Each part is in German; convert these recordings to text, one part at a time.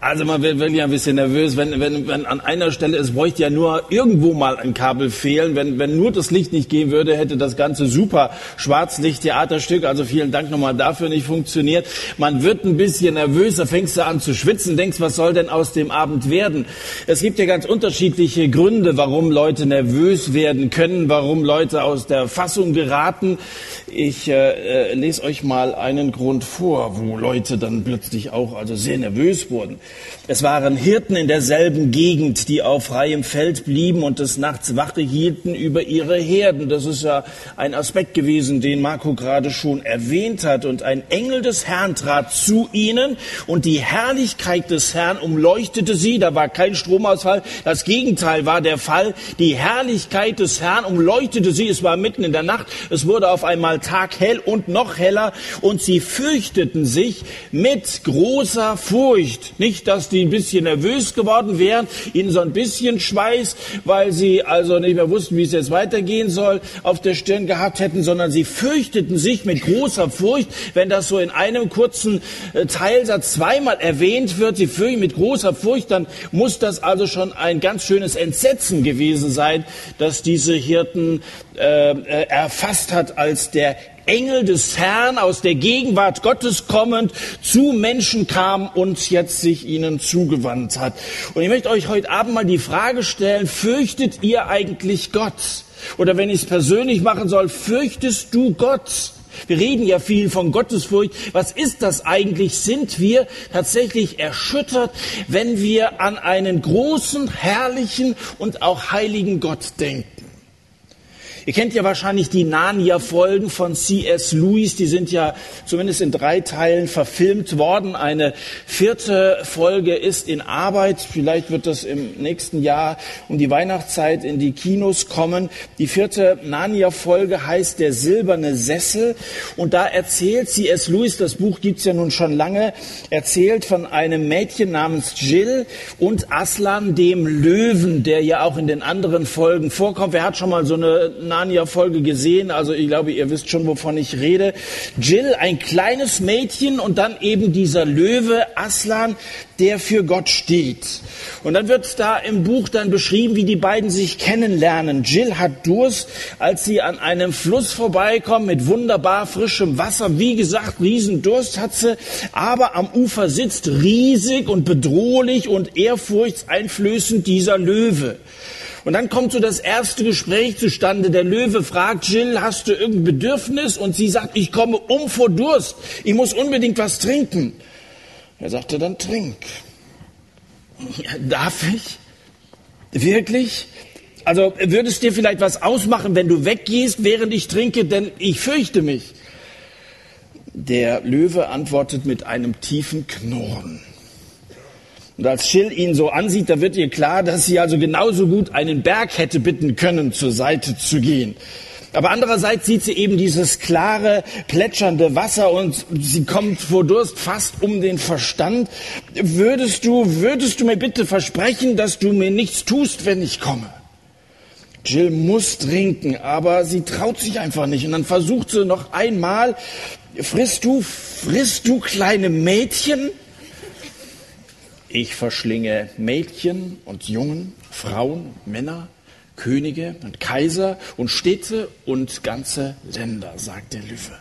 Also man wird wirklich ein bisschen nervös, wenn, wenn, wenn an einer Stelle, es bräuchte ja nur irgendwo mal ein Kabel fehlen. Wenn, wenn nur das Licht nicht gehen würde, hätte das ganze super Schwarzlicht-Theaterstück, also vielen Dank nochmal dafür, nicht funktioniert. Man wird ein bisschen nervös, da fängst du an zu schwitzen, denkst, was soll denn aus dem Abend werden? Es gibt ja ganz unterschiedliche Gründe, warum Leute nervös werden können, warum Leute aus der Fassung geraten. Ich äh, äh lese euch mal einen Grund vor, wo Leute dann plötzlich auch also sehr nervös wurden. Es waren Hirten in derselben Gegend, die auf freiem Feld blieben und des Nachts Wache hielten über ihre Herden. Das ist ja ein Aspekt gewesen, den Marco gerade schon erwähnt hat. Und ein Engel des Herrn trat zu ihnen und die Herrlichkeit des Herrn umleuchtete sie. Da war kein Stromausfall. Das Gegenteil war der Fall. Die Herrlichkeit des Herrn umleuchtete sie. Es war mitten in der Nacht. Es wurde auf einmal taghell und noch heller und sie fürchteten sich mit großer Furcht. Nicht nicht, dass die ein bisschen nervös geworden wären, ihnen so ein bisschen Schweiß, weil sie also nicht mehr wussten, wie es jetzt weitergehen soll, auf der Stirn gehabt hätten, sondern sie fürchteten sich mit großer Furcht, wenn das so in einem kurzen äh, Teilsatz zweimal erwähnt wird, sie fürchten mit großer Furcht, dann muss das also schon ein ganz schönes Entsetzen gewesen sein, dass diese Hirten äh, äh erfasst hat, als der Engel des Herrn aus der Gegenwart Gottes kommend zu Menschen kam und jetzt sich ihnen zugewandt hat. Und ich möchte euch heute Abend mal die Frage stellen, fürchtet ihr eigentlich Gott? Oder wenn ich es persönlich machen soll, fürchtest du Gott? Wir reden ja viel von Gottesfurcht. Was ist das eigentlich? Sind wir tatsächlich erschüttert, wenn wir an einen großen, herrlichen und auch heiligen Gott denken? Ihr kennt ja wahrscheinlich die Narnia-Folgen von C.S. Lewis. Die sind ja zumindest in drei Teilen verfilmt worden. Eine vierte Folge ist in Arbeit. Vielleicht wird das im nächsten Jahr um die Weihnachtszeit in die Kinos kommen. Die vierte Narnia-Folge heißt Der silberne Sessel. Und da erzählt C.S. Lewis, das Buch gibt's ja nun schon lange, erzählt von einem Mädchen namens Jill und Aslan, dem Löwen, der ja auch in den anderen Folgen vorkommt. Wer hat schon mal so eine Narnia-Folge gesehen, also ich glaube, ihr wisst schon, wovon ich rede. Jill, ein kleines Mädchen und dann eben dieser Löwe Aslan, der für Gott steht. Und dann wird da im Buch dann beschrieben, wie die beiden sich kennenlernen. Jill hat Durst, als sie an einem Fluss vorbeikommen mit wunderbar frischem Wasser. Wie gesagt, Riesendurst hat sie, aber am Ufer sitzt riesig und bedrohlich und ehrfurchtseinflößend dieser Löwe. Und dann kommt so das erste Gespräch zustande. Der Löwe fragt Jill, hast du irgendein Bedürfnis? Und sie sagt, ich komme um vor Durst. Ich muss unbedingt was trinken. Er sagte, dann trink. Ja, darf ich? Wirklich? Also würdest dir vielleicht was ausmachen, wenn du weggehst, während ich trinke, denn ich fürchte mich. Der Löwe antwortet mit einem tiefen Knurren. Und als Schill ihn so ansieht, da wird ihr klar, dass sie also genauso gut einen Berg hätte bitten können, zur Seite zu gehen. Aber andererseits sieht sie eben dieses klare, plätschernde Wasser und sie kommt vor Durst fast um den Verstand. Würdest du, würdest du mir bitte versprechen, dass du mir nichts tust, wenn ich komme? Jill muss trinken, aber sie traut sich einfach nicht. Und dann versucht sie noch einmal, frisst du, frisst du kleine Mädchen? Ich verschlinge Mädchen und Jungen, Frauen, Männer, Könige und Kaiser und Städte und ganze Länder, sagt der Löwe.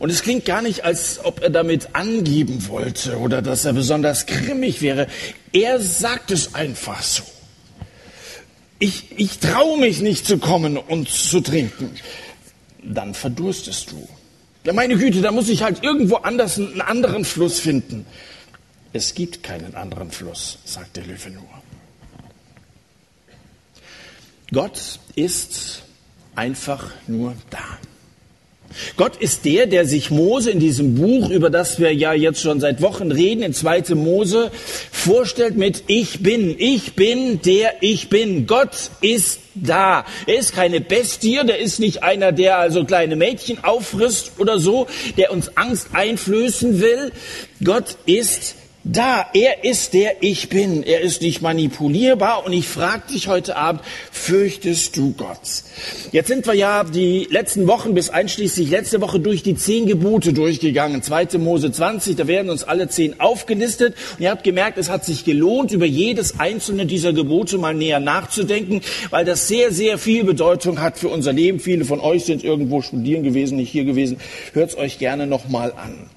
Und es klingt gar nicht, als ob er damit angeben wollte oder dass er besonders grimmig wäre. Er sagt es einfach so. Ich, ich traue mich nicht zu kommen und zu trinken. Dann verdurstest du. Ja, meine Güte, da muss ich halt irgendwo anders einen anderen Fluss finden. Es gibt keinen anderen Fluss, sagt der Löwe nur. Gott ist einfach nur da. Gott ist der, der sich Mose in diesem Buch, über das wir ja jetzt schon seit Wochen reden, in 2. Mose, vorstellt mit Ich bin, ich bin der ich bin. Gott ist da. Er ist keine Bestie, der ist nicht einer, der also kleine Mädchen auffrisst oder so, der uns Angst einflößen will. Gott ist Da, er ist der ich bin. Er ist nicht manipulierbar und ich frage dich heute Abend, fürchtest du Gott? Jetzt sind wir ja die letzten Wochen bis einschließlich letzte Woche durch die zehn Gebote durchgegangen. 2. Mose 20, da werden uns alle zehn aufgelistet und ihr habt gemerkt, es hat sich gelohnt, über jedes einzelne dieser Gebote mal näher nachzudenken, weil das sehr, sehr viel Bedeutung hat für unser Leben. Viele von euch sind irgendwo studieren gewesen, nicht hier gewesen. Hört's euch gerne nochmal an.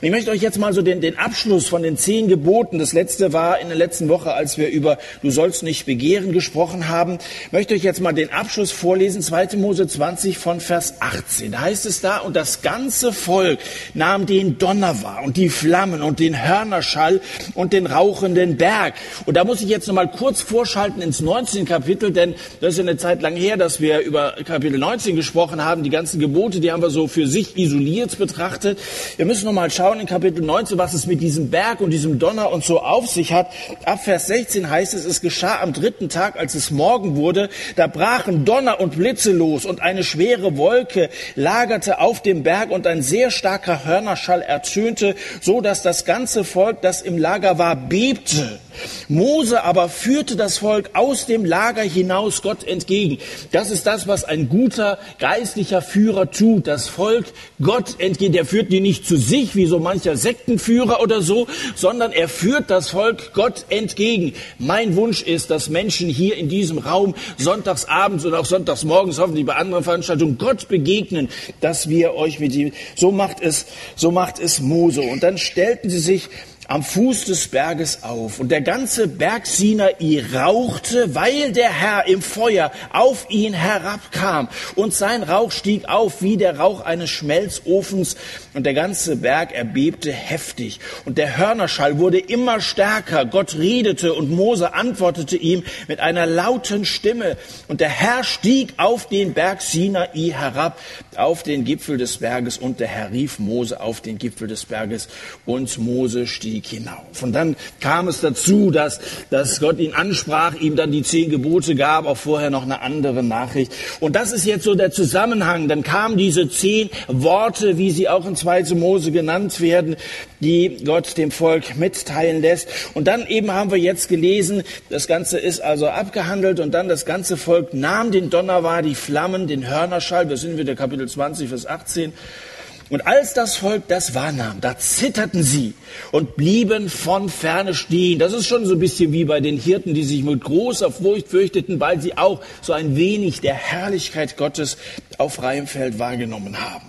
Und ich möchte euch jetzt mal so den, den Abschluss von den zehn Geboten, das letzte war in der letzten Woche, als wir über Du sollst nicht begehren gesprochen haben, möchte euch jetzt mal den Abschluss vorlesen, 2. Mose 20 von Vers 18. Da heißt es da, und das ganze Volk nahm den Donner wahr und die Flammen und den Hörnerschall und den rauchenden Berg. Und da muss ich jetzt noch mal kurz vorschalten ins 19. Kapitel, denn das ist ja eine Zeit lang her, dass wir über Kapitel 19 gesprochen haben. Die ganzen Gebote, die haben wir so für sich isoliert betrachtet. Wir müssen noch mal schauen in Kapitel 19, was es mit diesem Berg und diesem Donner und so auf sich hat. Ab Vers 16 heißt es, es geschah am dritten Tag, als es Morgen wurde, da brachen Donner und Blitze los und eine schwere Wolke lagerte auf dem Berg und ein sehr starker Hörnerschall erzürnte, so dass das ganze Volk, das im Lager war, bebte. Mose aber führte das Volk aus dem Lager hinaus Gott entgegen. Das ist das, was ein guter geistlicher Führer tut. Das Volk Gott entgegen. Der führt die nicht zu sich, wie so mancher Sektenführer oder so, sondern er führt das Volk Gott entgegen. Mein Wunsch ist, dass Menschen hier in diesem Raum sonntagsabends und auch sonntagsmorgens, hoffentlich bei anderen Veranstaltungen, Gott begegnen, dass wir euch mit ihm, so macht es, so macht es Mose. Und dann stellten sie sich am Fuß des Berges auf. Und der ganze Berg Sinai rauchte, weil der Herr im Feuer auf ihn herabkam. Und sein Rauch stieg auf wie der Rauch eines Schmelzofens. Und der ganze Berg erbebte heftig. Und der Hörnerschall wurde immer stärker. Gott redete und Mose antwortete ihm mit einer lauten Stimme. Und der Herr stieg auf den Berg Sinai herab, auf den Gipfel des Berges. Und der Herr rief Mose auf den Gipfel des Berges. Und Mose stieg stieg hinauf. Und dann kam es dazu, dass, dass Gott ihn ansprach, ihm dann die zehn Gebote gab, auch vorher noch eine andere Nachricht. Und das ist jetzt so der Zusammenhang. Dann kamen diese zehn Worte, wie sie auch in 2. Mose genannt werden, die Gott dem Volk mitteilen lässt. Und dann eben haben wir jetzt gelesen, das Ganze ist also abgehandelt und dann das ganze Volk nahm den Donner wahr, die Flammen, den Hörnerschall, wir sind wieder Kapitel 20, Vers 18 und als das Volk das wahrnahm, da zitterten sie und blieben von ferne stehen. Das ist schon so ein bisschen wie bei den Hirten, die sich mit großer Furcht fürchteten, weil sie auch so ein wenig der Herrlichkeit Gottes auf freiem Feld wahrgenommen haben.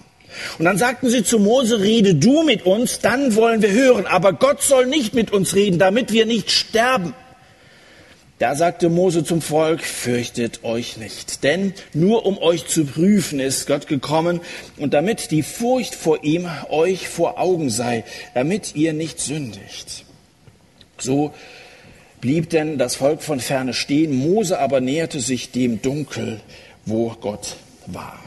Und dann sagten sie zu Mose, rede du mit uns, dann wollen wir hören. Aber Gott soll nicht mit uns reden, damit wir nicht sterben. Da sagte Mose zum Volk, fürchtet euch nicht, denn nur um euch zu prüfen ist Gott gekommen und damit die Furcht vor ihm euch vor Augen sei, damit ihr nicht sündigt. So blieb denn das Volk von ferne stehen, Mose aber näherte sich dem Dunkel, wo Gott war.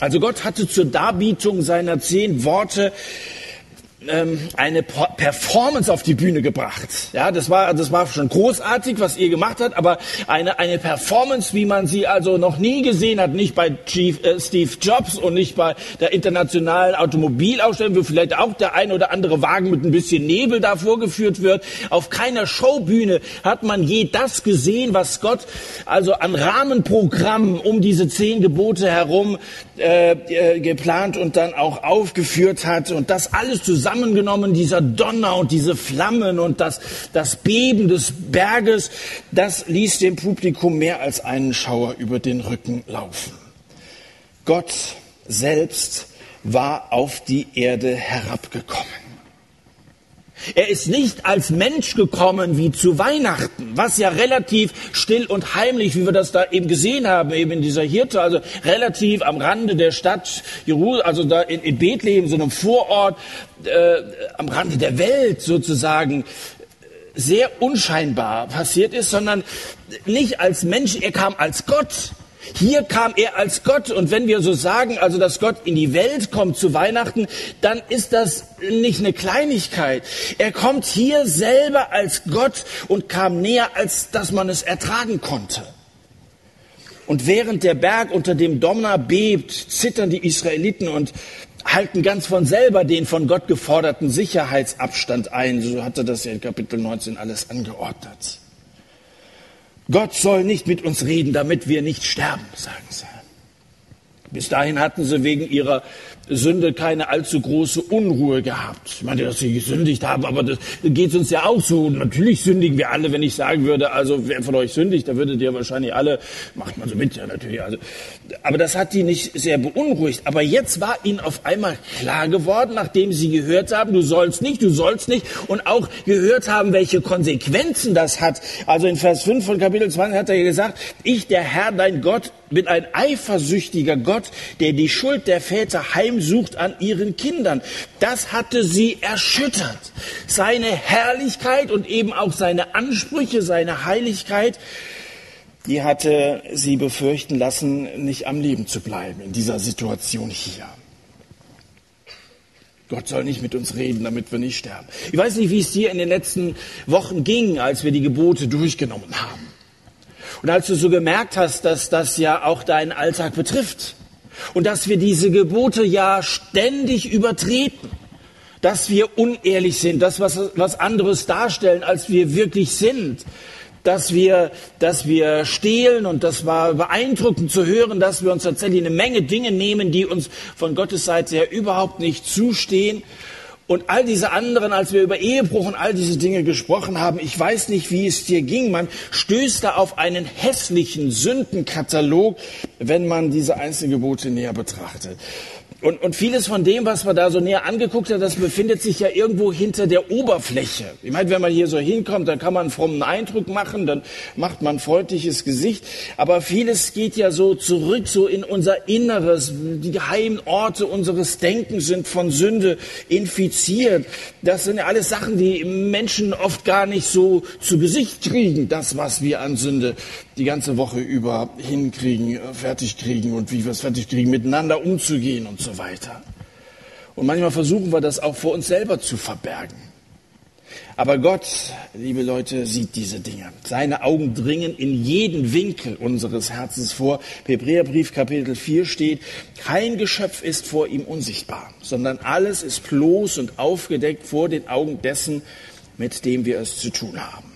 Also Gott hatte zur Darbietung seiner zehn Worte ähm, eine Performance auf die Bühne gebracht. Ja, das war, das war schon großartig, was ihr gemacht habt, aber eine, eine Performance, wie man sie also noch nie gesehen hat, nicht bei Chief, äh, Steve Jobs und nicht bei der internationalen Automobilausstellung, wo vielleicht auch der ein oder andere Wagen mit ein bisschen Nebel da vorgeführt wird. Auf keiner Showbühne hat man je das gesehen, was Gott also an Rahmenprogrammen um diese zehn Gebote herum äh, äh, geplant und dann auch aufgeführt hat und das alles zusammen zusammengenommen, dieser Donner und diese Flammen und das, das Beben des Berges, das ließ dem Publikum mehr als einen Schauer über den Rücken laufen. Gott selbst war auf die Erde herabgekommen. Er ist nicht als Mensch gekommen wie zu Weihnachten, was ja relativ still und heimlich, wie wir das da eben gesehen haben, eben in dieser Hirte, also relativ am Rande der Stadt Jerusalem, also da in, in Bethlehem, so einem Vorort, äh, am Rande der Welt sozusagen, sehr unscheinbar passiert ist, sondern nicht als Mensch, er kam als Gott. Hier kam er als Gott und wenn wir so sagen, also dass Gott in die Welt kommt zu Weihnachten, dann ist das nicht eine Kleinigkeit. Er kommt hier selber als Gott und kam näher, als dass man es ertragen konnte. Und während der Berg unter dem Donner bebt, zittern die Israeliten und halten ganz von selber den von Gott geforderten Sicherheitsabstand ein. So hatte das ja in Kapitel 19 alles angeordnet. Gott soll nicht mit uns reden, damit wir nicht sterben, sagen sie. Bis dahin hatten sie wegen ihrer Sünde keine allzu große Unruhe gehabt. Ich meine, dass sie gesündigt haben, aber das geht uns ja auch so. Natürlich sündigen wir alle, wenn ich sagen würde, also wer von euch sündigt, da würdet ihr wahrscheinlich alle, macht man so mit, ja natürlich. Also, aber das hat die nicht sehr beunruhigt. Aber jetzt war ihnen auf einmal klar geworden, nachdem sie gehört haben, du sollst nicht, du sollst nicht und auch gehört haben, welche Konsequenzen das hat. Also in Vers 5 von Kapitel 20 hat er gesagt, ich, der Herr, dein Gott, bin ein eifersüchtiger Gott, der die Schuld der Väter heimsucht an ihren Kindern. Das hatte sie erschüttert. Seine Herrlichkeit und eben auch seine Ansprüche, seine Heiligkeit, die hatte sie befürchten lassen, nicht am Leben zu bleiben in dieser Situation hier. Gott soll nicht mit uns reden, damit wir nicht sterben. Ich weiß nicht, wie es dir in den letzten Wochen ging, als wir die Gebote durchgenommen haben. Und als du so gemerkt hast, dass das ja auch deinen Alltag betrifft und dass wir diese Gebote ja ständig übertreten, dass wir unehrlich sind, dass was, was anderes darstellen, als wir wirklich sind, dass wir, dass wir stehlen und das war beeindruckend zu hören, dass wir uns tatsächlich eine Menge Dinge nehmen, die uns von Gottes Seite her überhaupt nicht zustehen und all diese anderen, als wir über Ehebruch und all diese Dinge gesprochen haben, ich weiß nicht, wie es dir ging, man stößt da auf einen hässlichen Sündenkatalog, wenn man diese einzelnen Gebote näher betrachtet. Und, und vieles von dem, was man da so näher angeguckt hat, das befindet sich ja irgendwo hinter der Oberfläche. Ich meine, wenn man hier so hinkommt, dann kann man einen frommen Eindruck machen, dann macht man ein freundliches Gesicht. Aber vieles geht ja so zurück, so in unser Inneres. Die geheimen Orte unseres Denkens sind von Sünde infiziert. Das sind ja alles Sachen, die Menschen oft gar nicht so zu Gesicht kriegen, das, was wir an Sünde die ganze Woche über hinkriegen, äh, fertig kriegen und wie wir es fertig kriegen, miteinander umzugehen und so weiter. Und manchmal versuchen wir das auch vor uns selber zu verbergen. Aber Gott, liebe Leute, sieht diese Dinge. Seine Augen dringen in jeden Winkel unseres Herzens vor. Hebräerbrief Kapitel 4 steht, kein Geschöpf ist vor ihm unsichtbar, sondern alles ist bloß und aufgedeckt vor den Augen dessen, mit dem wir es zu tun haben.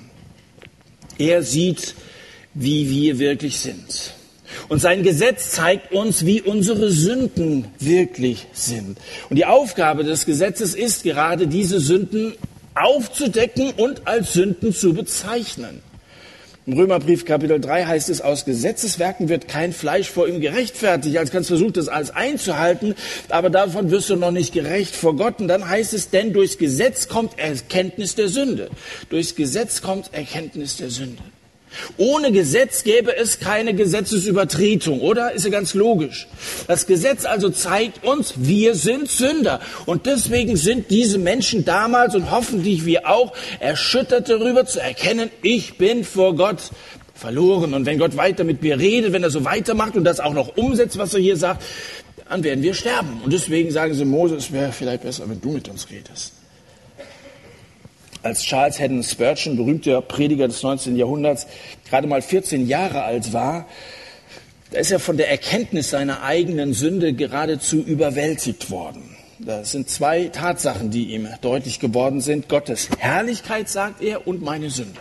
Er sieht wie wir wirklich sind. Und sein Gesetz zeigt uns, wie unsere Sünden wirklich sind. Und die Aufgabe des Gesetzes ist gerade, diese Sünden aufzudecken und als Sünden zu bezeichnen. Im Römerbrief Kapitel 3 heißt es, aus Gesetzeswerken wird kein Fleisch vor ihm gerechtfertigt. Als kannst versucht, das alles einzuhalten, aber davon wirst du noch nicht gerecht vor Gott. Und dann heißt es, denn durchs Gesetz kommt Erkenntnis der Sünde. Durchs Gesetz kommt Erkenntnis der Sünde. Ohne Gesetz gäbe es keine Gesetzesübertretung, oder? Ist ja ganz logisch. Das Gesetz also zeigt uns, wir sind Sünder. Und deswegen sind diese Menschen damals und hoffentlich wir auch erschüttert darüber zu erkennen, ich bin vor Gott verloren. Und wenn Gott weiter mit mir redet, wenn er so weitermacht und das auch noch umsetzt, was er hier sagt, dann werden wir sterben. Und deswegen sagen sie, Moses, wäre vielleicht besser, wenn du mit uns redest als Charles Haddon Spurgeon, berühmter Prediger des 19. Jahrhunderts, gerade mal 14 Jahre alt war, da ist er von der Erkenntnis seiner eigenen Sünde geradezu überwältigt worden. Das sind zwei Tatsachen, die ihm deutlich geworden sind. Gottes Herrlichkeit, sagt er, und meine Sünde.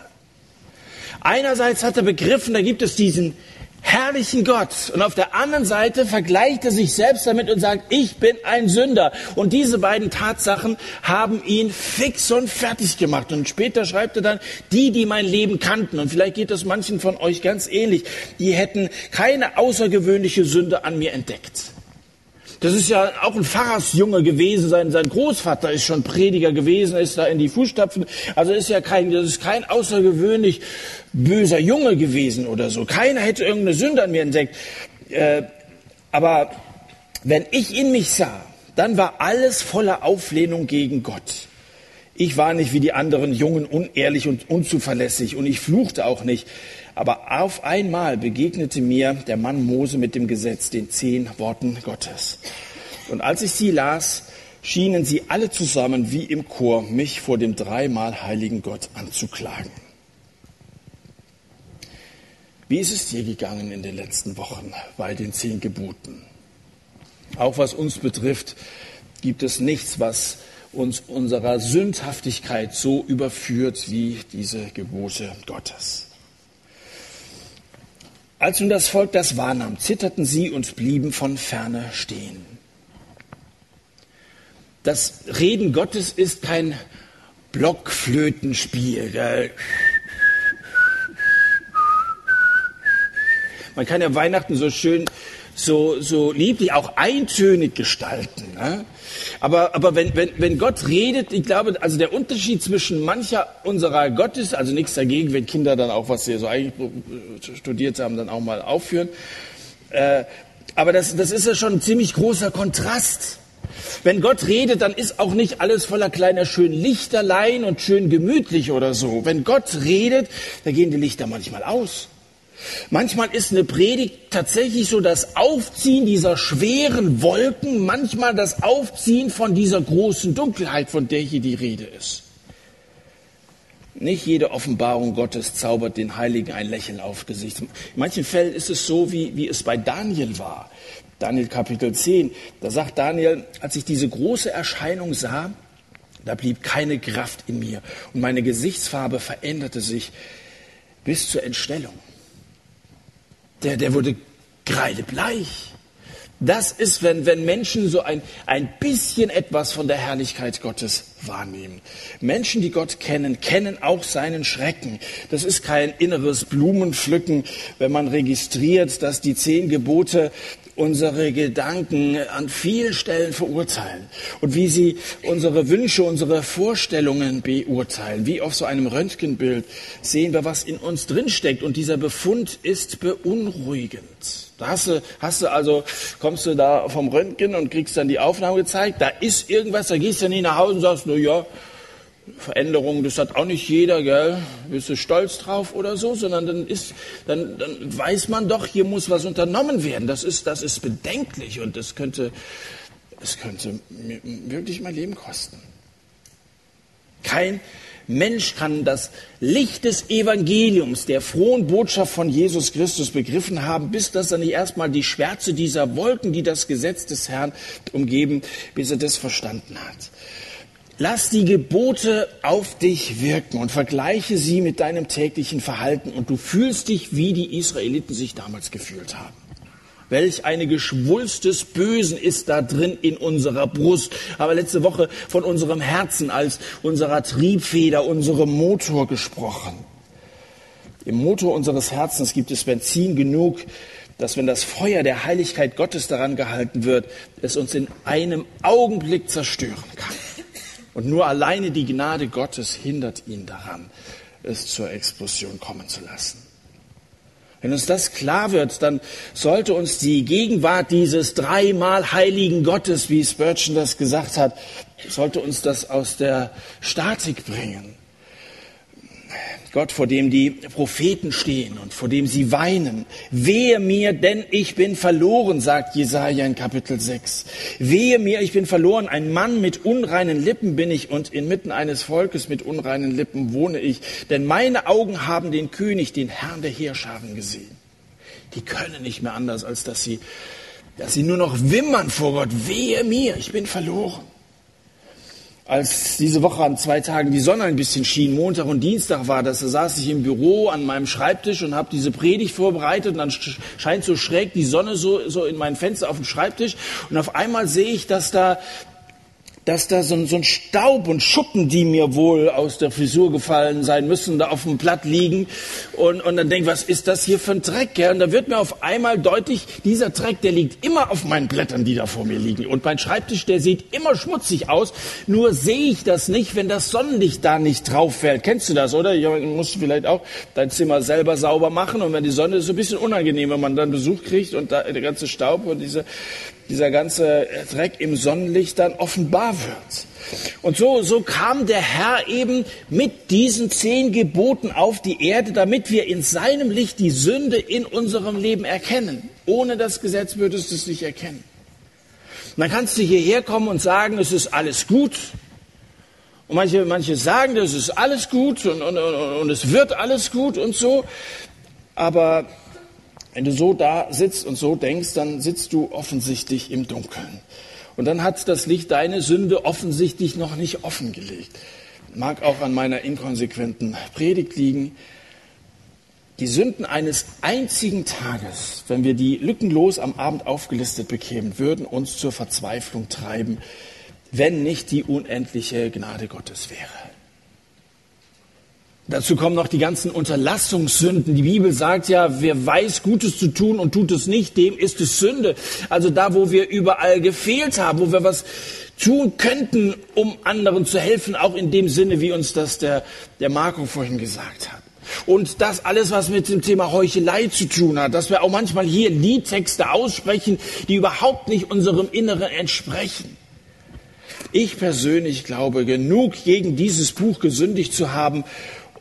Einerseits hat er begriffen, da gibt es diesen herrlichen Gott. Und auf der anderen Seite vergleicht er sich selbst damit und sagt, ich bin ein Sünder. Und diese beiden Tatsachen haben ihn fix und fertig gemacht. Und später schreibt er dann, die, die mein Leben kannten, und vielleicht geht das manchen von euch ganz ähnlich, die hätten keine außergewöhnliche Sünde an mir entdeckt. Das ist ja auch ein Pfarrersjunge gewesen. Sein, sein Großvater ist schon Prediger gewesen, ist da in die Fußstapfen. Also ist ja kein, das ist kein außergewöhnlich böser Junge gewesen oder so. Keiner hätte irgendeine Sünde an mir entdeckt. Äh, aber wenn ich in mich sah, dann war alles voller Auflehnung gegen Gott. Ich war nicht wie die anderen Jungen unehrlich und unzuverlässig und ich fluchte auch nicht. Aber auf einmal begegnete mir der Mann Mose mit dem Gesetz, den zehn Worten Gottes. Und als ich sie las, schienen sie alle zusammen wie im Chor, mich vor dem dreimal heiligen Gott anzuklagen. Wie ist es dir gegangen in den letzten Wochen bei den zehn Geboten? Auch was uns betrifft, gibt es nichts, was uns unserer Sündhaftigkeit so überführt wie diese Gebote Gottes. Als nun das Volk das wahrnahm, zitterten sie und blieben von ferne stehen. Das Reden Gottes ist kein Blockflötenspiel. Man kann ja Weihnachten so schön so, so lieblich auch eintönig gestalten. Ne? Aber, aber wenn, wenn, wenn Gott redet, ich glaube, also der Unterschied zwischen mancher unserer Gottes, also nichts dagegen, wenn Kinder dann auch, was sie so eigentlich studiert haben, dann auch mal aufführen. Äh, aber das, das ist ja schon ein ziemlich großer Kontrast. Wenn Gott redet, dann ist auch nicht alles voller kleiner schön Lichterlein und schön gemütlich oder so. Wenn Gott redet, da gehen die Lichter manchmal aus. Manchmal ist eine Predigt tatsächlich so das Aufziehen dieser schweren Wolken, manchmal das Aufziehen von dieser großen Dunkelheit, von der hier die Rede ist. Nicht jede Offenbarung Gottes zaubert den Heiligen ein Lächeln auf Gesicht. In manchen Fällen ist es so, wie, wie es bei Daniel war. Daniel Kapitel 10, da sagt Daniel, als ich diese große Erscheinung sah, da blieb keine Kraft in mir und meine Gesichtsfarbe veränderte sich bis zur Entstellung der, der wurde kreidebleich. Das ist, wenn, wenn Menschen so ein, ein bisschen etwas von der Herrlichkeit Gottes wahrnehmen. Menschen, die Gott kennen, kennen auch seinen Schrecken. Das ist kein inneres Blumenpflücken, wenn man registriert, dass die zehn Gebote unsere Gedanken an vielen Stellen verurteilen und wie sie unsere Wünsche, unsere Vorstellungen beurteilen. Wie auf so einem Röntgenbild sehen wir, was in uns drinsteckt und dieser Befund ist beunruhigend. Da hast du, hast du also, kommst du da vom Röntgen und kriegst dann die Aufnahme gezeigt, da ist irgendwas, da gehst du nicht nach Hause und sagst, na ja, Veränderungen, das hat auch nicht jeder, gell? Bist du stolz drauf oder so, sondern dann ist, dann, dann weiß man doch, hier muss was unternommen werden. Das ist, das ist bedenklich und das könnte, das könnte wirklich mein Leben kosten. Kein Mensch kann das Licht des Evangeliums, der frohen Botschaft von Jesus Christus begriffen haben, bis dass er nicht erstmal die Schwärze dieser Wolken, die das Gesetz des Herrn umgeben, bis er das verstanden hat. Lass die Gebote auf dich wirken und vergleiche sie mit deinem täglichen Verhalten und du fühlst dich, wie die Israeliten sich damals gefühlt haben. Welch eine Geschwulst des Bösen ist da drin in unserer Brust. Aber letzte Woche von unserem Herzen als unserer Triebfeder, unserem Motor gesprochen. Im Motor unseres Herzens gibt es Benzin genug, dass wenn das Feuer der Heiligkeit Gottes daran gehalten wird, es uns in einem Augenblick zerstören kann. Und nur alleine die Gnade Gottes hindert ihn daran, es zur Explosion kommen zu lassen. Wenn uns das klar wird, dann sollte uns die Gegenwart dieses dreimal heiligen Gottes, wie Spurgeon das gesagt hat, sollte uns das aus der Statik bringen. Gott, vor dem die Propheten stehen und vor dem sie weinen. Wehe mir, denn ich bin verloren, sagt Jesaja in Kapitel 6. Wehe mir, ich bin verloren. Ein Mann mit unreinen Lippen bin ich und inmitten eines Volkes mit unreinen Lippen wohne ich. Denn meine Augen haben den König, den Herrn der Heerscharen gesehen. Die können nicht mehr anders, als dass sie, dass sie nur noch wimmern vor Gott. Wehe mir, ich bin verloren als diese Woche an zwei Tagen die Sonne ein bisschen schien, Montag und Dienstag war das, da saß ich im Büro an meinem Schreibtisch und habe diese Predigt vorbereitet und dann scheint so schräg die Sonne so, so in mein Fenster auf dem Schreibtisch und auf einmal sehe ich, dass da dass da so, so, ein Staub und Schuppen, die mir wohl aus der Frisur gefallen sein müssen, da auf dem Blatt liegen. Und, und dann denke was ist das hier für ein Dreck? Und da wird mir auf einmal deutlich, dieser Dreck, der liegt immer auf meinen Blättern, die da vor mir liegen. Und mein Schreibtisch, der sieht immer schmutzig aus. Nur sehe ich das nicht, wenn das Sonnenlicht da nicht drauf fällt. Kennst du das, oder? Ja, musst vielleicht auch dein Zimmer selber sauber machen. Und wenn die Sonne ist, so ein bisschen unangenehm, wenn man dann Besuch kriegt und da der ganze Staub und diese dieser ganze Dreck im Sonnenlicht dann offenbar wird. Und so, so kam der Herr eben mit diesen zehn Geboten auf die Erde, damit wir in seinem Licht die Sünde in unserem Leben erkennen. Ohne das Gesetz würdest du es nicht erkennen. Und dann kannst du hierher kommen und sagen, es ist alles gut. Und manche, manche sagen, es ist alles gut und, und, und, und es wird alles gut und so. Aber wenn du so da sitzt und so denkst, dann sitzt du offensichtlich im Dunkeln. Und dann hat das Licht deine Sünde offensichtlich noch nicht offengelegt. Mag auch an meiner inkonsequenten Predigt liegen. Die Sünden eines einzigen Tages, wenn wir die lückenlos am Abend aufgelistet bekämen, würden uns zur Verzweiflung treiben, wenn nicht die unendliche Gnade Gottes wäre. Dazu kommen noch die ganzen Unterlassungssünden. Die Bibel sagt ja, wer weiß, Gutes zu tun und tut es nicht, dem ist es Sünde. Also da, wo wir überall gefehlt haben, wo wir was tun könnten, um anderen zu helfen, auch in dem Sinne, wie uns das der, der Marco vorhin gesagt hat. Und das alles, was mit dem Thema Heuchelei zu tun hat, dass wir auch manchmal hier Liedtexte aussprechen, die überhaupt nicht unserem Inneren entsprechen. Ich persönlich glaube, genug gegen dieses Buch gesündigt zu haben,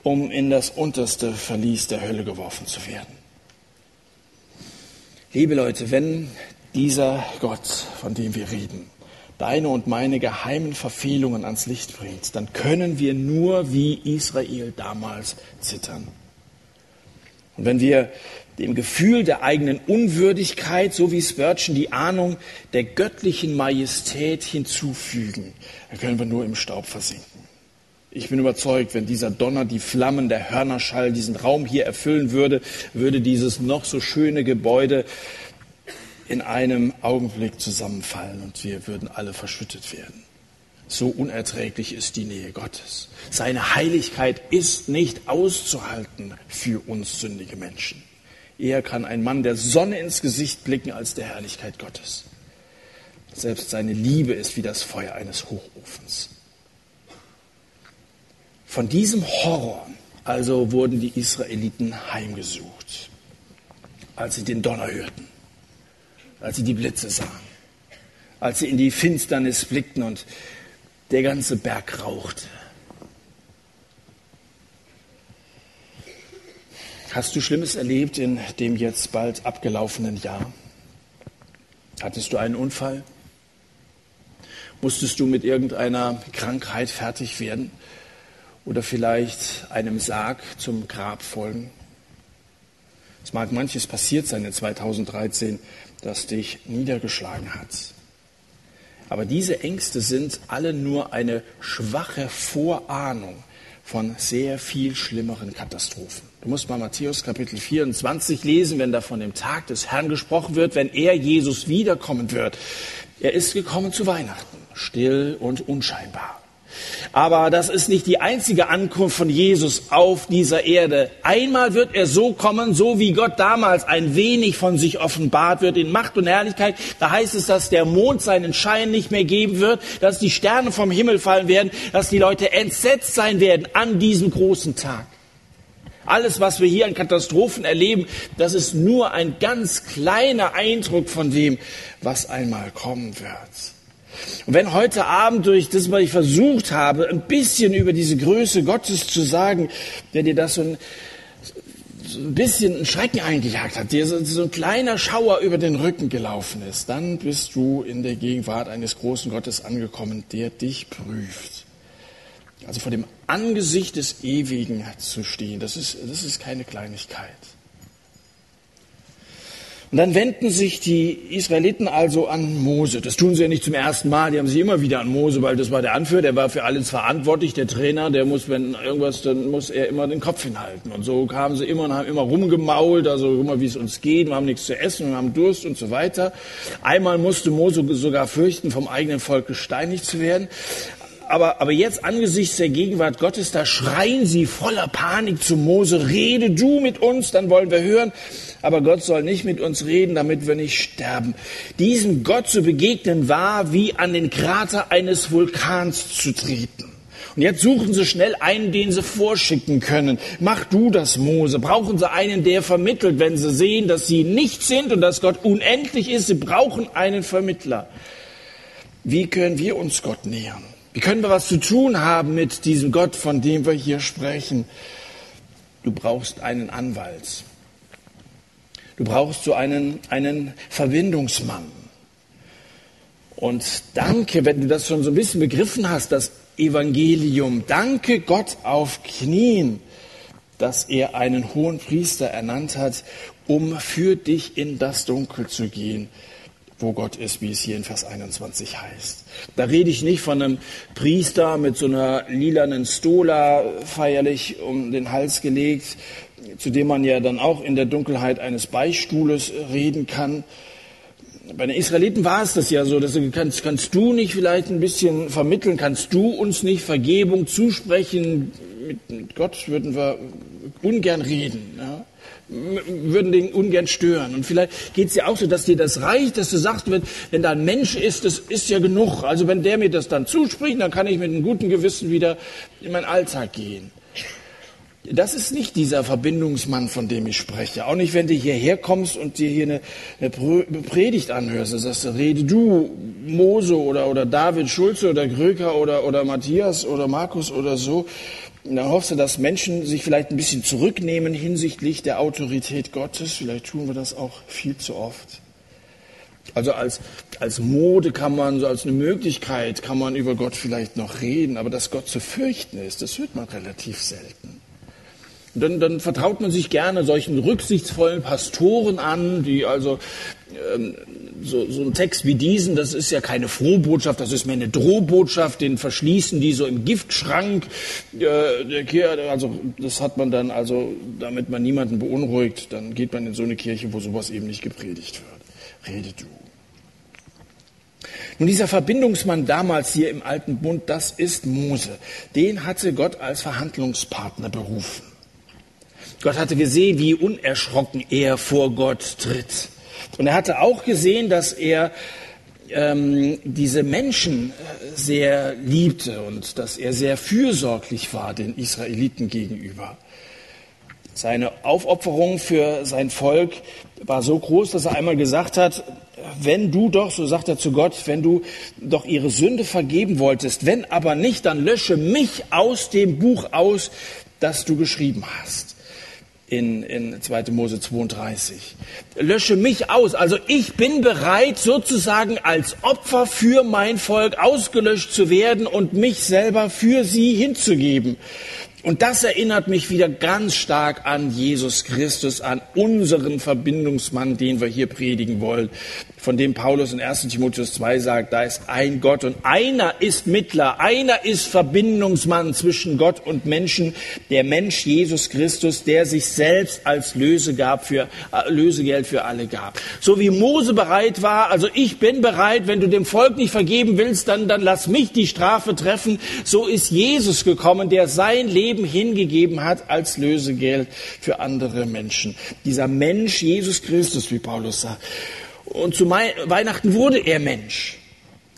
um in das unterste Verlies der Hölle geworfen zu werden. Liebe Leute, wenn dieser Gott, von dem wir reden, deine und meine geheimen Verfehlungen ans Licht bringt, dann können wir nur wie Israel damals zittern. Und wenn wir dem Gefühl der eigenen Unwürdigkeit, so wie Spurgeon die Ahnung der göttlichen Majestät hinzufügen, dann können wir nur im Staub versinken. Ich bin überzeugt, wenn dieser Donner, die Flammen, der Hörnerschall diesen Raum hier erfüllen würde, würde dieses noch so schöne Gebäude in einem Augenblick zusammenfallen und wir würden alle verschüttet werden. So unerträglich ist die Nähe Gottes. Seine Heiligkeit ist nicht auszuhalten für uns sündige Menschen. Eher kann ein Mann der Sonne ins Gesicht blicken als der Herrlichkeit Gottes. Selbst seine Liebe ist wie das Feuer eines Hochofens. Von diesem Horror also wurden die Israeliten heimgesucht, als sie den Donner hörten, als sie die Blitze sahen, als sie in die Finsternis blickten und der ganze Berg rauchte. Hast du Schlimmes erlebt in dem jetzt bald abgelaufenen Jahr? Hattest du einen Unfall? Musstest du mit irgendeiner Krankheit fertig werden? Oder vielleicht einem Sarg zum Grab folgen. Es mag manches passiert sein in 2013, das dich niedergeschlagen hat. Aber diese Ängste sind alle nur eine schwache Vorahnung von sehr viel schlimmeren Katastrophen. Du musst mal Matthäus Kapitel 24 lesen, wenn da von dem Tag des Herrn gesprochen wird, wenn er Jesus wiederkommen wird. Er ist gekommen zu Weihnachten, still und unscheinbar. Aber das ist nicht die einzige Ankunft von Jesus auf dieser Erde. Einmal wird er so kommen, so wie Gott damals ein wenig von sich offenbart wird in Macht und Herrlichkeit. Da heißt es, dass der Mond seinen Schein nicht mehr geben wird, dass die Sterne vom Himmel fallen werden, dass die Leute entsetzt sein werden an diesem großen Tag. Alles, was wir hier an Katastrophen erleben, das ist nur ein ganz kleiner Eindruck von dem, was einmal kommen wird. Und wenn heute Abend durch das, was ich versucht habe, ein bisschen über diese Größe Gottes zu sagen, der dir das so ein, so ein bisschen einen Schrecken eingejagt hat, dir so, so ein kleiner Schauer über den Rücken gelaufen ist, dann bist du in der Gegenwart eines großen Gottes angekommen, der dich prüft. Also vor dem Angesicht des Ewigen zu stehen, das ist, das ist keine Kleinigkeit. Und dann wenden sich die Israeliten also an Mose. Das tun sie ja nicht zum ersten Mal, die haben sich immer wieder an Mose, weil das war der Anführer, der war für alles verantwortlich, der Trainer, der muss, wenn irgendwas, dann muss er immer den Kopf hinhalten. Und so kamen sie immer und haben immer rumgemault, also immer wie es uns geht, wir haben nichts zu essen, wir haben Durst und so weiter. Einmal musste Mose sogar fürchten, vom eigenen Volk gesteinigt zu werden aber, aber jetzt angesichts der Gegenwart Gottes, da schreien sie voller Panik zu Mose, rede du mit uns, dann wollen wir hören. Aber Gott soll nicht mit uns reden, damit wir nicht sterben. Diesem Gott zu begegnen war wie an den Krater eines Vulkans zu treten. Und jetzt suchen sie schnell einen, den sie vorschicken können. Mach du das, Mose. Brauchen sie einen, der vermittelt, wenn sie sehen, dass sie nicht sind und dass Gott unendlich ist. Sie brauchen einen Vermittler. Wie können wir uns Gott nähern? Wie können wir was zu tun haben mit diesem Gott, von dem wir hier sprechen? Du brauchst einen Anwalt. Du brauchst so einen, einen Verbindungsmann. Und danke, wenn du das schon so ein bisschen begriffen hast, das Evangelium. Danke Gott auf Knien, dass er einen hohen Priester ernannt hat, um für dich in das Dunkel zu gehen, wo Gott ist, wie es hier in Vers 21 heißt. Da rede ich nicht von einem Priester mit so einer lilanen Stola feierlich um den Hals gelegt, zu dem man ja dann auch in der Dunkelheit eines Beistuhles reden kann. Bei den Israeliten war es das ja so, dass du kannst, kannst du nicht vielleicht ein bisschen vermitteln, kannst du uns nicht Vergebung zusprechen? Mit Gott würden wir ungern reden. Ja? würden den ungern stören. Und vielleicht geht es ja auch so, dass dir das reicht, dass du sagst, wenn, wenn da ein Mensch ist, das ist ja genug. Also wenn der mir das dann zuspricht, dann kann ich mit einem guten Gewissen wieder in meinen Alltag gehen. Das ist nicht dieser Verbindungsmann, von dem ich spreche. Auch nicht, wenn du hierher kommst und dir hier eine, eine Predigt anhörst. Das heißt, rede du, Mose oder, oder David Schulze oder Gröker oder, oder Matthias oder Markus oder so. Dann hoffst du, dass Menschen sich vielleicht ein bisschen zurücknehmen hinsichtlich der Autorität Gottes. Vielleicht tun wir das auch viel zu oft. Also als, als Mode kann man, so als eine Möglichkeit kann man über Gott vielleicht noch reden, aber dass Gott zu fürchten ist, das hört man relativ selten. Dann, dann vertraut man sich gerne solchen rücksichtsvollen Pastoren an, die also ähm, so, so ein Text wie diesen, das ist ja keine Frohbotschaft, das ist mehr eine Drohbotschaft, den verschließen die so im Giftschrank. Äh, der Kirche, also das hat man dann, also damit man niemanden beunruhigt, dann geht man in so eine Kirche, wo sowas eben nicht gepredigt wird. Rede du. Nun, dieser Verbindungsmann damals hier im Alten Bund, das ist Mose. Den hatte Gott als Verhandlungspartner berufen. Gott hatte gesehen, wie unerschrocken er vor Gott tritt. Und er hatte auch gesehen, dass er ähm, diese Menschen äh, sehr liebte und dass er sehr fürsorglich war den Israeliten gegenüber. Seine Aufopferung für sein Volk war so groß, dass er einmal gesagt hat, wenn du doch, so sagt er zu Gott, wenn du doch ihre Sünde vergeben wolltest, wenn aber nicht, dann lösche mich aus dem Buch aus, das du geschrieben hast in, in 2. Mose 32. Lösche mich aus. Also ich bin bereit, sozusagen als Opfer für mein Volk ausgelöscht zu werden und mich selber für sie hinzugeben. Und das erinnert mich wieder ganz stark an Jesus Christus, an unseren Verbindungsmann, den wir hier predigen wollen von dem Paulus in 1 Timotheus 2 sagt, da ist ein Gott und einer ist Mittler, einer ist Verbindungsmann zwischen Gott und Menschen, der Mensch Jesus Christus, der sich selbst als Löse für, äh, Lösegeld für alle gab. So wie Mose bereit war, also ich bin bereit, wenn du dem Volk nicht vergeben willst, dann, dann lass mich die Strafe treffen. So ist Jesus gekommen, der sein Leben hingegeben hat als Lösegeld für andere Menschen. Dieser Mensch Jesus Christus, wie Paulus sagt. Und zu Weihnachten wurde er Mensch.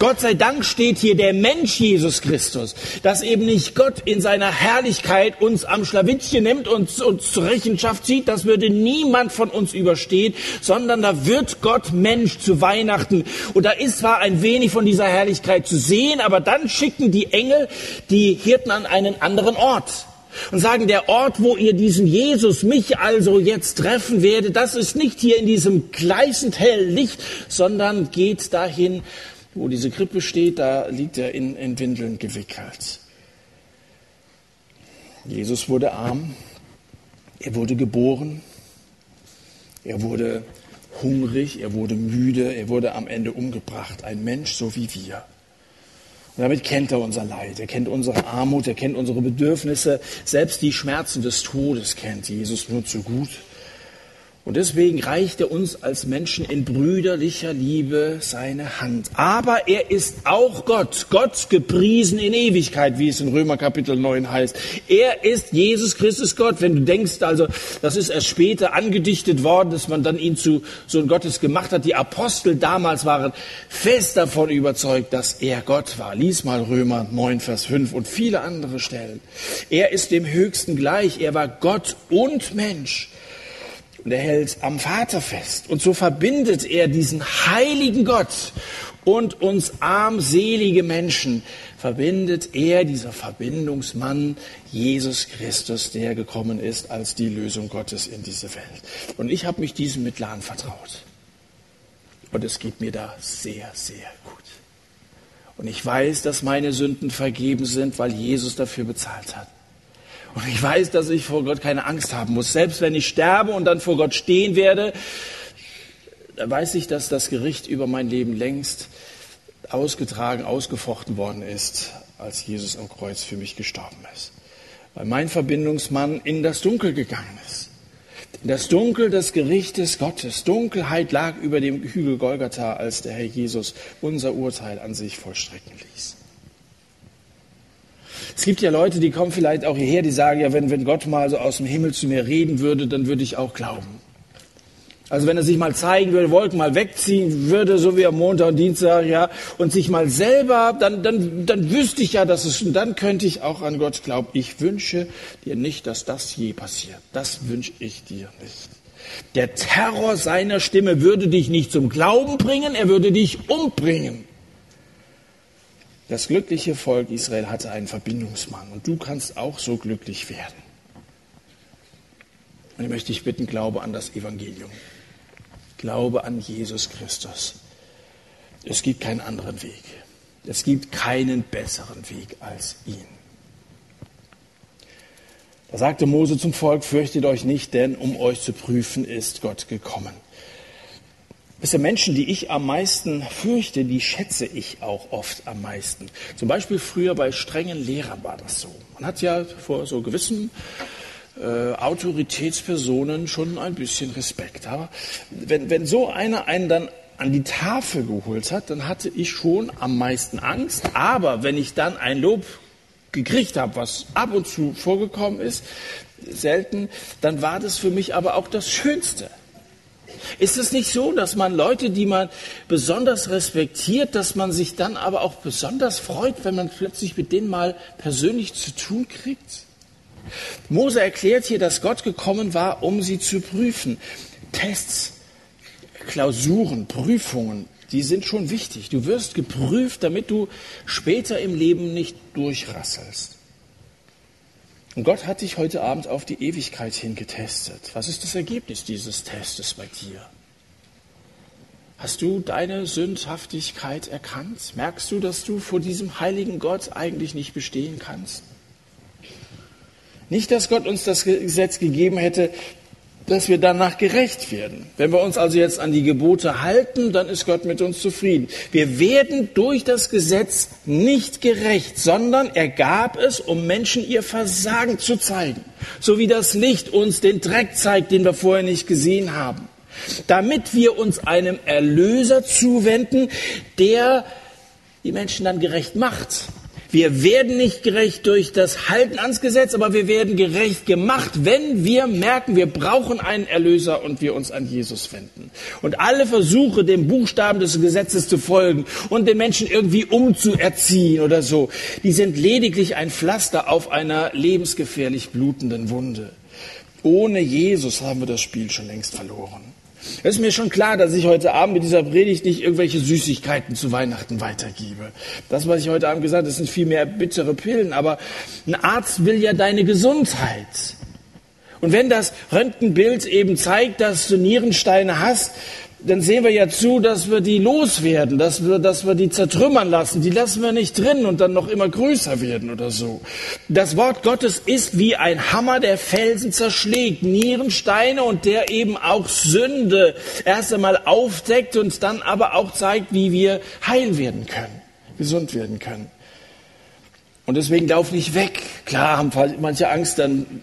Gott sei Dank steht hier der Mensch Jesus Christus, dass eben nicht Gott in seiner Herrlichkeit uns am Schlawittchen nimmt und uns zur Rechenschaft zieht, das würde niemand von uns überstehen, sondern da wird Gott Mensch zu Weihnachten. Und da ist zwar ein wenig von dieser Herrlichkeit zu sehen, aber dann schicken die Engel die Hirten an einen anderen Ort und sagen, der Ort, wo ihr diesen Jesus, mich also jetzt treffen werdet, das ist nicht hier in diesem gleißend hellen Licht, sondern geht dahin, wo diese Krippe steht, da liegt er in, in Windeln gewickelt. Jesus wurde arm, er wurde geboren, er wurde hungrig, er wurde müde, er wurde am Ende umgebracht, ein Mensch so wie wir. Und damit kennt er unser Leid, er kennt unsere Armut, er kennt unsere Bedürfnisse, selbst die Schmerzen des Todes kennt Jesus nur zu gut. Und deswegen reicht er uns als Menschen in brüderlicher Liebe seine Hand. Aber er ist auch Gott, Gott gepriesen in Ewigkeit, wie es in Römer Kapitel 9 heißt. Er ist Jesus Christus Gott. Wenn du denkst, also, das ist erst später angedichtet worden, dass man dann ihn zu Sohn Gottes gemacht hat. Die Apostel damals waren fest davon überzeugt, dass er Gott war. Lies mal Römer 9, Vers 5 und viele andere Stellen. Er ist dem Höchsten gleich. Er war Gott und Mensch. Und er hält am Vater fest. Und so verbindet er diesen heiligen Gott und uns armselige Menschen, verbindet er, dieser Verbindungsmann, Jesus Christus, der gekommen ist als die Lösung Gottes in diese Welt. Und ich habe mich diesem Mittler anvertraut. Und es geht mir da sehr, sehr gut. Und ich weiß, dass meine Sünden vergeben sind, weil Jesus dafür bezahlt hat. Und ich weiß, dass ich vor Gott keine Angst haben muss. Selbst wenn ich sterbe und dann vor Gott stehen werde, da weiß ich, dass das Gericht über mein Leben längst ausgetragen, ausgefochten worden ist, als Jesus am Kreuz für mich gestorben ist. Weil mein Verbindungsmann in das Dunkel gegangen ist. In das Dunkel des Gerichtes Gottes. Dunkelheit lag über dem Hügel Golgatha, als der Herr Jesus unser Urteil an sich vollstrecken ließ. Es gibt ja Leute, die kommen vielleicht auch hierher, die sagen, ja, wenn, wenn Gott mal so aus dem Himmel zu mir reden würde, dann würde ich auch glauben. Also wenn er sich mal zeigen würde, Wolken mal wegziehen würde, so wie am Montag und Dienstag, ja, und sich mal selber, dann, dann, dann wüsste ich ja, dass es, und dann könnte ich auch an Gott glauben. Ich wünsche dir nicht, dass das je passiert. Das wünsche ich dir nicht. Der Terror seiner Stimme würde dich nicht zum Glauben bringen, er würde dich umbringen. Das glückliche Volk Israel hatte einen Verbindungsmann und du kannst auch so glücklich werden. Und ich möchte dich bitten, glaube an das Evangelium. Glaube an Jesus Christus. Es gibt keinen anderen Weg. Es gibt keinen besseren Weg als ihn. Da sagte Mose zum Volk, fürchtet euch nicht, denn um euch zu prüfen ist Gott gekommen. Wisst ihr, Menschen, die ich am meisten fürchte, die schätze ich auch oft am meisten. Zum Beispiel früher bei strengen Lehrern war das so. Man hat ja vor so gewissen äh, Autoritätspersonen schon ein bisschen Respekt. Aber wenn, wenn so einer einen dann an die Tafel geholt hat, dann hatte ich schon am meisten Angst. Aber wenn ich dann ein Lob gekriegt habe, was ab und zu vorgekommen ist, selten, dann war das für mich aber auch das Schönste. Ist es nicht so, dass man Leute, die man besonders respektiert, dass man sich dann aber auch besonders freut, wenn man plötzlich mit denen mal persönlich zu tun kriegt? Mose erklärt hier, dass Gott gekommen war, um sie zu prüfen. Tests, Klausuren, Prüfungen, die sind schon wichtig. Du wirst geprüft, damit du später im Leben nicht durchrasselst. Und Gott hat dich heute Abend auf die Ewigkeit hin getestet. Was ist das Ergebnis dieses Testes bei dir? Hast du deine Sündhaftigkeit erkannt? Merkst du, dass du vor diesem heiligen Gott eigentlich nicht bestehen kannst? Nicht, dass Gott uns das Gesetz gegeben hätte, dass wir danach gerecht werden. Wenn wir uns also jetzt an die Gebote halten, dann ist Gott mit uns zufrieden. Wir werden durch das Gesetz nicht gerecht, sondern er gab es, um Menschen ihr Versagen zu zeigen. So wie das Licht uns den Dreck zeigt, den wir vorher nicht gesehen haben. Damit wir uns einem Erlöser zuwenden, der die Menschen dann gerecht macht. Wir werden nicht gerecht durch das Halten ans Gesetz, aber wir werden gerecht gemacht, wenn wir merken, wir brauchen einen Erlöser und wir uns an Jesus wenden. Und alle Versuche, dem Buchstaben des Gesetzes zu folgen und den Menschen irgendwie umzuerziehen oder so, die sind lediglich ein Pflaster auf einer lebensgefährlich blutenden Wunde. Ohne Jesus haben wir das Spiel schon längst verloren. Es ist mir schon klar, dass ich heute Abend mit dieser Predigt nicht irgendwelche Süßigkeiten zu Weihnachten weitergebe. Das, was ich heute Abend gesagt habe, das sind viel mehr bittere Pillen. Aber ein Arzt will ja deine Gesundheit. Und wenn das Röntgenbild eben zeigt, dass du Nierensteine hast, dann sehen wir ja zu, dass wir die loswerden, dass wir, dass wir die zertrümmern lassen. Die lassen wir nicht drin und dann noch immer größer werden oder so. Das Wort Gottes ist wie ein Hammer, der Felsen zerschlägt, Nierensteine und der eben auch Sünde erst einmal aufdeckt und dann aber auch zeigt, wie wir heil werden können, gesund werden können. Und deswegen lauf nicht weg. Klar haben manche Angst dann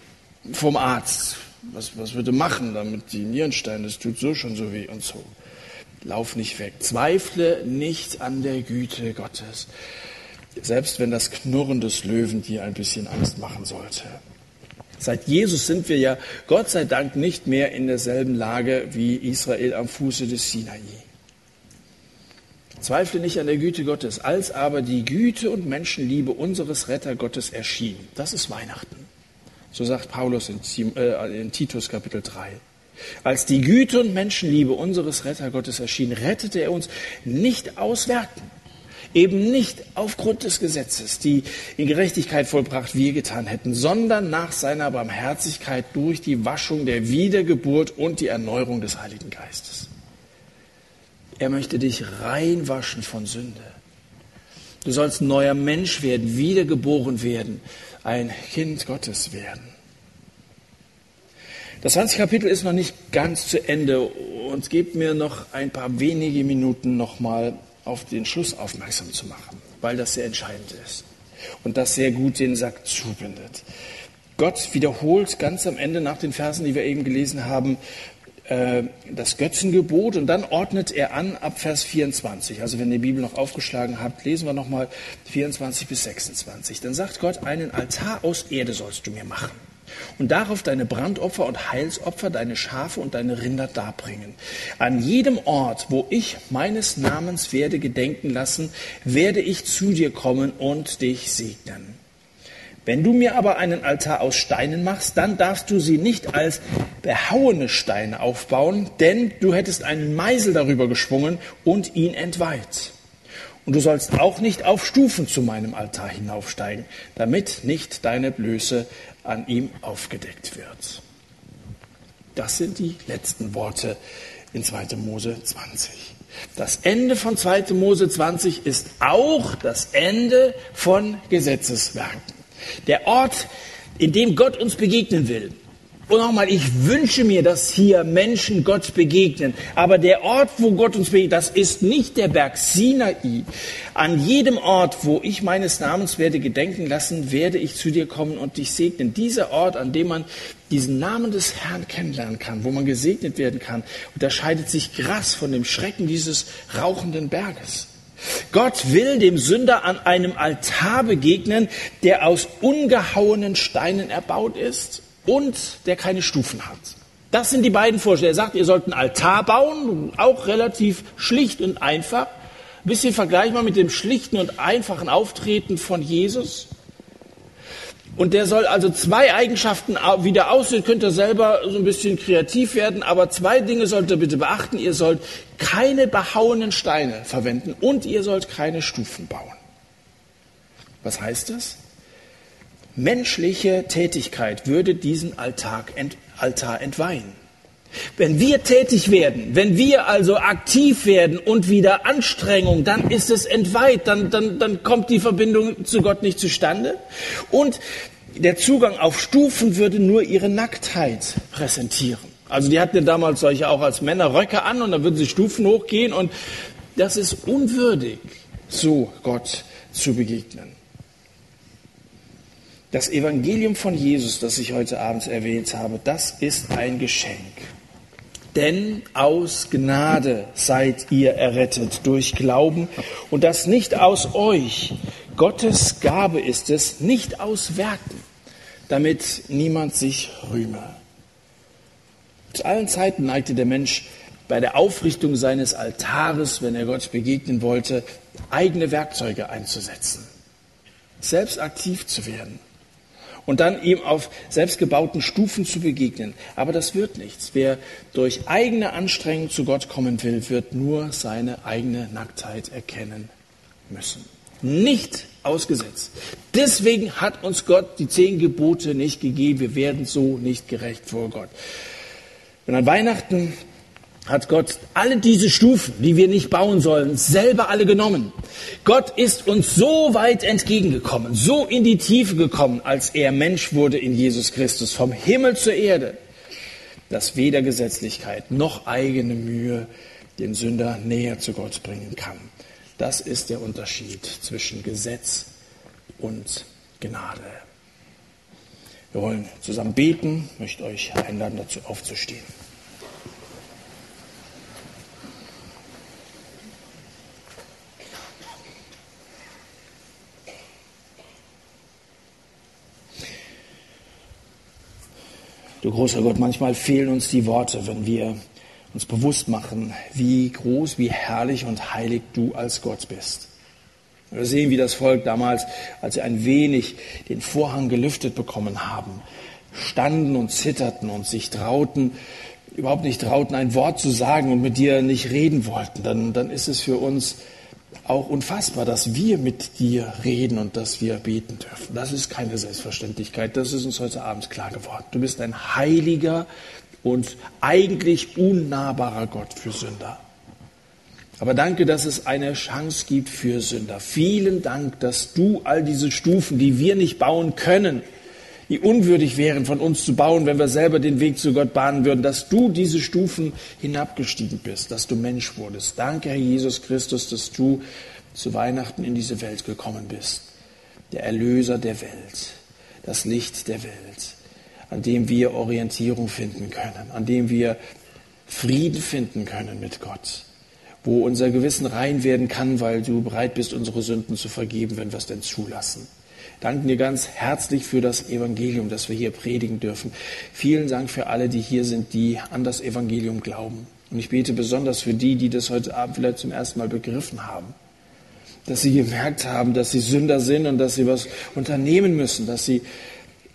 vom Arzt was, was würde machen, damit die Nierensteine, das tut so schon so weh und so. Lauf nicht weg. Zweifle nicht an der Güte Gottes. Selbst wenn das Knurren des Löwen dir ein bisschen Angst machen sollte. Seit Jesus sind wir ja Gott sei Dank nicht mehr in derselben Lage wie Israel am Fuße des Sinai. Zweifle nicht an der Güte Gottes, als aber die Güte und Menschenliebe unseres Retter Gottes erschien. Das ist Weihnachten. So sagt Paulus in, äh, Titus Kapitel 3. Als die Güte und Menschenliebe unseres Rettergottes erschien, rettete er uns nicht aus Werken, eben nicht aufgrund des Gesetzes, die in Gerechtigkeit vollbracht wir getan hätten, sondern nach seiner Barmherzigkeit durch die Waschung der Wiedergeburt und die Erneuerung des Heiligen Geistes. Er möchte dich reinwaschen von Sünde. Du sollst ein neuer Mensch werden, wiedergeboren werden, ein Kind Gottes werden. Das 20. Kapitel ist noch nicht ganz zu Ende und gebt mir noch ein paar wenige Minuten nochmal auf den Schluss aufmerksam zu machen, weil das sehr entscheidend ist und das sehr gut den Sack zubindet. Gott wiederholt ganz am Ende nach den Versen, die wir eben gelesen haben, äh, das Götzengebot und dann ordnet er an ab Vers 24. Also wenn ihr die Bibel noch aufgeschlagen habt, lesen wir nochmal 24 bis 26. Dann sagt Gott, einen Altar aus Erde sollst du mir machen und darauf deine Brandopfer und Heilsopfer, deine Schafe und deine Rinder darbringen. An jedem Ort, wo ich meines Namens werde gedenken lassen, werde ich zu dir kommen und dich segnen. Wenn du mir aber einen Altar aus Steinen machst, dann darfst du sie nicht als behauene Steine aufbauen, denn du hättest einen Meisel darüber geschwungen und ihn entweiht. Und du sollst auch nicht auf Stufen zu meinem Altar hinaufsteigen, damit nicht deine Blöße an ihm aufgedeckt wird. Das sind die letzten Worte in 2. Mose 20. Das Ende von 2. Mose 20 ist auch das Ende von Gesetzeswerken. Der Ort, in dem Gott uns begegnen will, und nochmal, ich wünsche mir, dass hier Menschen Gott begegnen. Aber der Ort, wo Gott uns begegnet, das ist nicht der Berg Sinai. An jedem Ort, wo ich meines Namens werde gedenken lassen, werde ich zu dir kommen und dich segnen. Dieser Ort, an dem man diesen Namen des Herrn kennenlernen kann, wo man gesegnet werden kann, unterscheidet sich krass von dem Schrecken dieses rauchenden Berges. Gott will dem Sünder an einem Altar begegnen, der aus ungehauenen Steinen erbaut ist und der keine Stufen hat. Das sind die beiden Vorstellungen. Er sagt, ihr sollt einen Altar bauen, auch relativ schlicht und einfach. Ein bisschen vergleichbar mit dem schlichten und einfachen Auftreten von Jesus. Und der soll also zwei Eigenschaften wieder aussehen, könnt ihr selber so ein bisschen kreativ werden, aber zwei Dinge sollt ihr bitte beachten. Ihr sollt keine behauenen Steine verwenden und ihr sollt keine Stufen bauen. Was heißt das? menschliche Tätigkeit würde diesen Altar, Altar entweihen. Wenn wir tätig werden, wenn wir also aktiv werden und wieder Anstrengung, dann ist es entweiht, dann, dann, dann kommt die Verbindung zu Gott nicht zustande. Und der Zugang auf Stufen würde nur ihre Nacktheit präsentieren. Also die hatten ja damals solche auch als Männer Röcke an und dann würden sie Stufen hochgehen und das ist unwürdig, so Gott zu begegnen. Das Evangelium von Jesus, das ich heute Abend erwähnt habe, das ist ein Geschenk. Denn aus Gnade seid ihr errettet durch Glauben und das nicht aus euch. Gottes Gabe ist es, nicht aus Werken, damit niemand sich rühme. Zu allen Zeiten neigte der Mensch bei der Aufrichtung seines Altares, wenn er Gott begegnen wollte, eigene Werkzeuge einzusetzen, selbst aktiv zu werden und dann ihm auf selbstgebauten Stufen zu begegnen. Aber das wird nichts. Wer durch eigene Anstrengung zu Gott kommen will, wird nur seine eigene Nacktheit erkennen müssen. Nicht ausgesetzt. Deswegen hat uns Gott die zehn Gebote nicht gegeben. Wir werden so nicht gerecht vor Gott. Und an Weihnachten hat Gott alle diese Stufen, die wir nicht bauen sollen, selber alle genommen. Gott ist uns so weit entgegengekommen, so in die Tiefe gekommen, als er Mensch wurde in Jesus Christus, vom Himmel zur Erde, dass weder Gesetzlichkeit noch eigene Mühe den Sünder näher zu Gott bringen kann. Das ist der Unterschied zwischen Gesetz und Gnade. Wir wollen zusammen beten, möchte euch einladen, dazu aufzustehen. Du großer Gott, manchmal fehlen uns die Worte, wenn wir uns bewusst machen, wie groß, wie herrlich und heilig du als Gott bist. Wir sehen, wie das Volk damals, als sie ein wenig den Vorhang gelüftet bekommen haben, standen und zitterten und sich trauten, überhaupt nicht trauten, ein Wort zu sagen und mit dir nicht reden wollten. Dann, dann ist es für uns auch unfassbar, dass wir mit dir reden und dass wir beten dürfen. Das ist keine Selbstverständlichkeit. Das ist uns heute Abend klar geworden. Du bist ein heiliger und eigentlich unnahbarer Gott für Sünder. Aber danke, dass es eine Chance gibt für Sünder. Vielen Dank, dass du all diese Stufen, die wir nicht bauen können, die unwürdig wären, von uns zu bauen, wenn wir selber den Weg zu Gott bahnen würden, dass du diese Stufen hinabgestiegen bist, dass du Mensch wurdest. Danke, Herr Jesus Christus, dass du zu Weihnachten in diese Welt gekommen bist. Der Erlöser der Welt, das Licht der Welt, an dem wir Orientierung finden können, an dem wir Frieden finden können mit Gott, wo unser Gewissen rein werden kann, weil du bereit bist, unsere Sünden zu vergeben, wenn wir es denn zulassen danken dir ganz herzlich für das Evangelium, das wir hier predigen dürfen. Vielen Dank für alle, die hier sind, die an das Evangelium glauben. Und ich bete besonders für die, die das heute Abend vielleicht zum ersten Mal begriffen haben. Dass sie gemerkt haben, dass sie Sünder sind und dass sie was unternehmen müssen, dass sie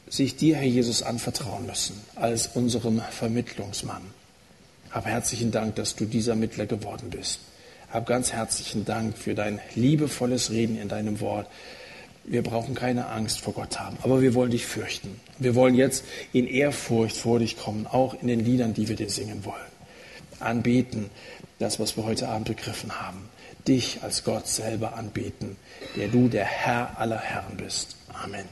sich dir, Herr Jesus, anvertrauen müssen als unserem Vermittlungsmann. Hab herzlichen Dank, dass du dieser Mittler geworden bist. Hab ganz herzlichen Dank für dein liebevolles Reden in deinem Wort. Wir brauchen keine Angst vor Gott haben, aber wir wollen dich fürchten. Wir wollen jetzt in Ehrfurcht vor dich kommen, auch in den Liedern, die wir dir singen wollen. Anbeten, das, was wir heute Abend begriffen haben. Dich als Gott selber anbeten, der du der Herr aller Herren bist. Amen.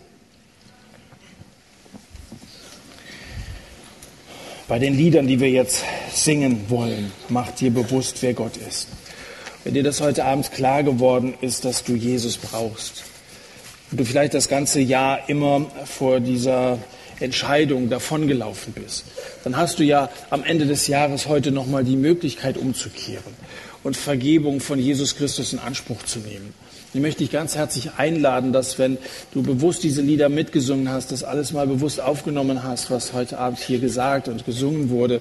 Bei den Liedern, die wir jetzt singen wollen, macht dir bewusst, wer Gott ist. Wenn dir das heute Abend klar geworden ist, dass du Jesus brauchst, du vielleicht das ganze Jahr immer vor dieser Entscheidung davongelaufen bist, dann hast du ja am Ende des Jahres heute nochmal die Möglichkeit umzukehren und Vergebung von Jesus Christus in Anspruch zu nehmen. Ich möchte dich ganz herzlich einladen, dass wenn du bewusst diese Lieder mitgesungen hast, das alles mal bewusst aufgenommen hast, was heute Abend hier gesagt und gesungen wurde,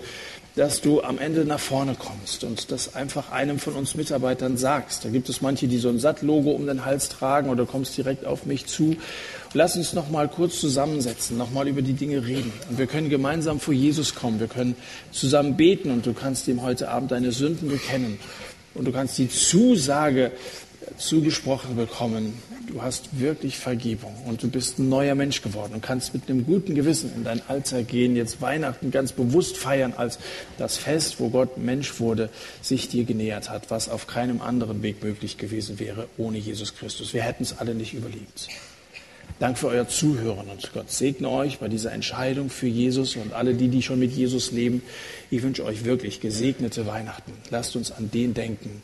dass du am Ende nach vorne kommst und das einfach einem von uns Mitarbeitern sagst. Da gibt es manche, die so ein Sattlogo um den Hals tragen oder kommst direkt auf mich zu. Lass uns noch mal kurz zusammensetzen, noch mal über die Dinge reden. Und wir können gemeinsam vor Jesus kommen. Wir können zusammen beten und du kannst ihm heute Abend deine Sünden bekennen. Und du kannst die Zusage zugesprochen bekommen, du hast wirklich Vergebung und du bist ein neuer Mensch geworden und kannst mit einem guten Gewissen in dein Alter gehen, jetzt Weihnachten ganz bewusst feiern als das Fest, wo Gott Mensch wurde, sich dir genähert hat, was auf keinem anderen Weg möglich gewesen wäre ohne Jesus Christus. Wir hätten es alle nicht überlebt. Dank für euer Zuhören und Gott segne euch bei dieser Entscheidung für Jesus und alle die, die schon mit Jesus leben. Ich wünsche euch wirklich gesegnete Weihnachten. Lasst uns an den denken,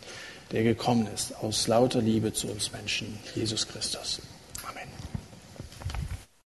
der gekommen ist aus lauter Liebe zu uns Menschen, Jesus Christus.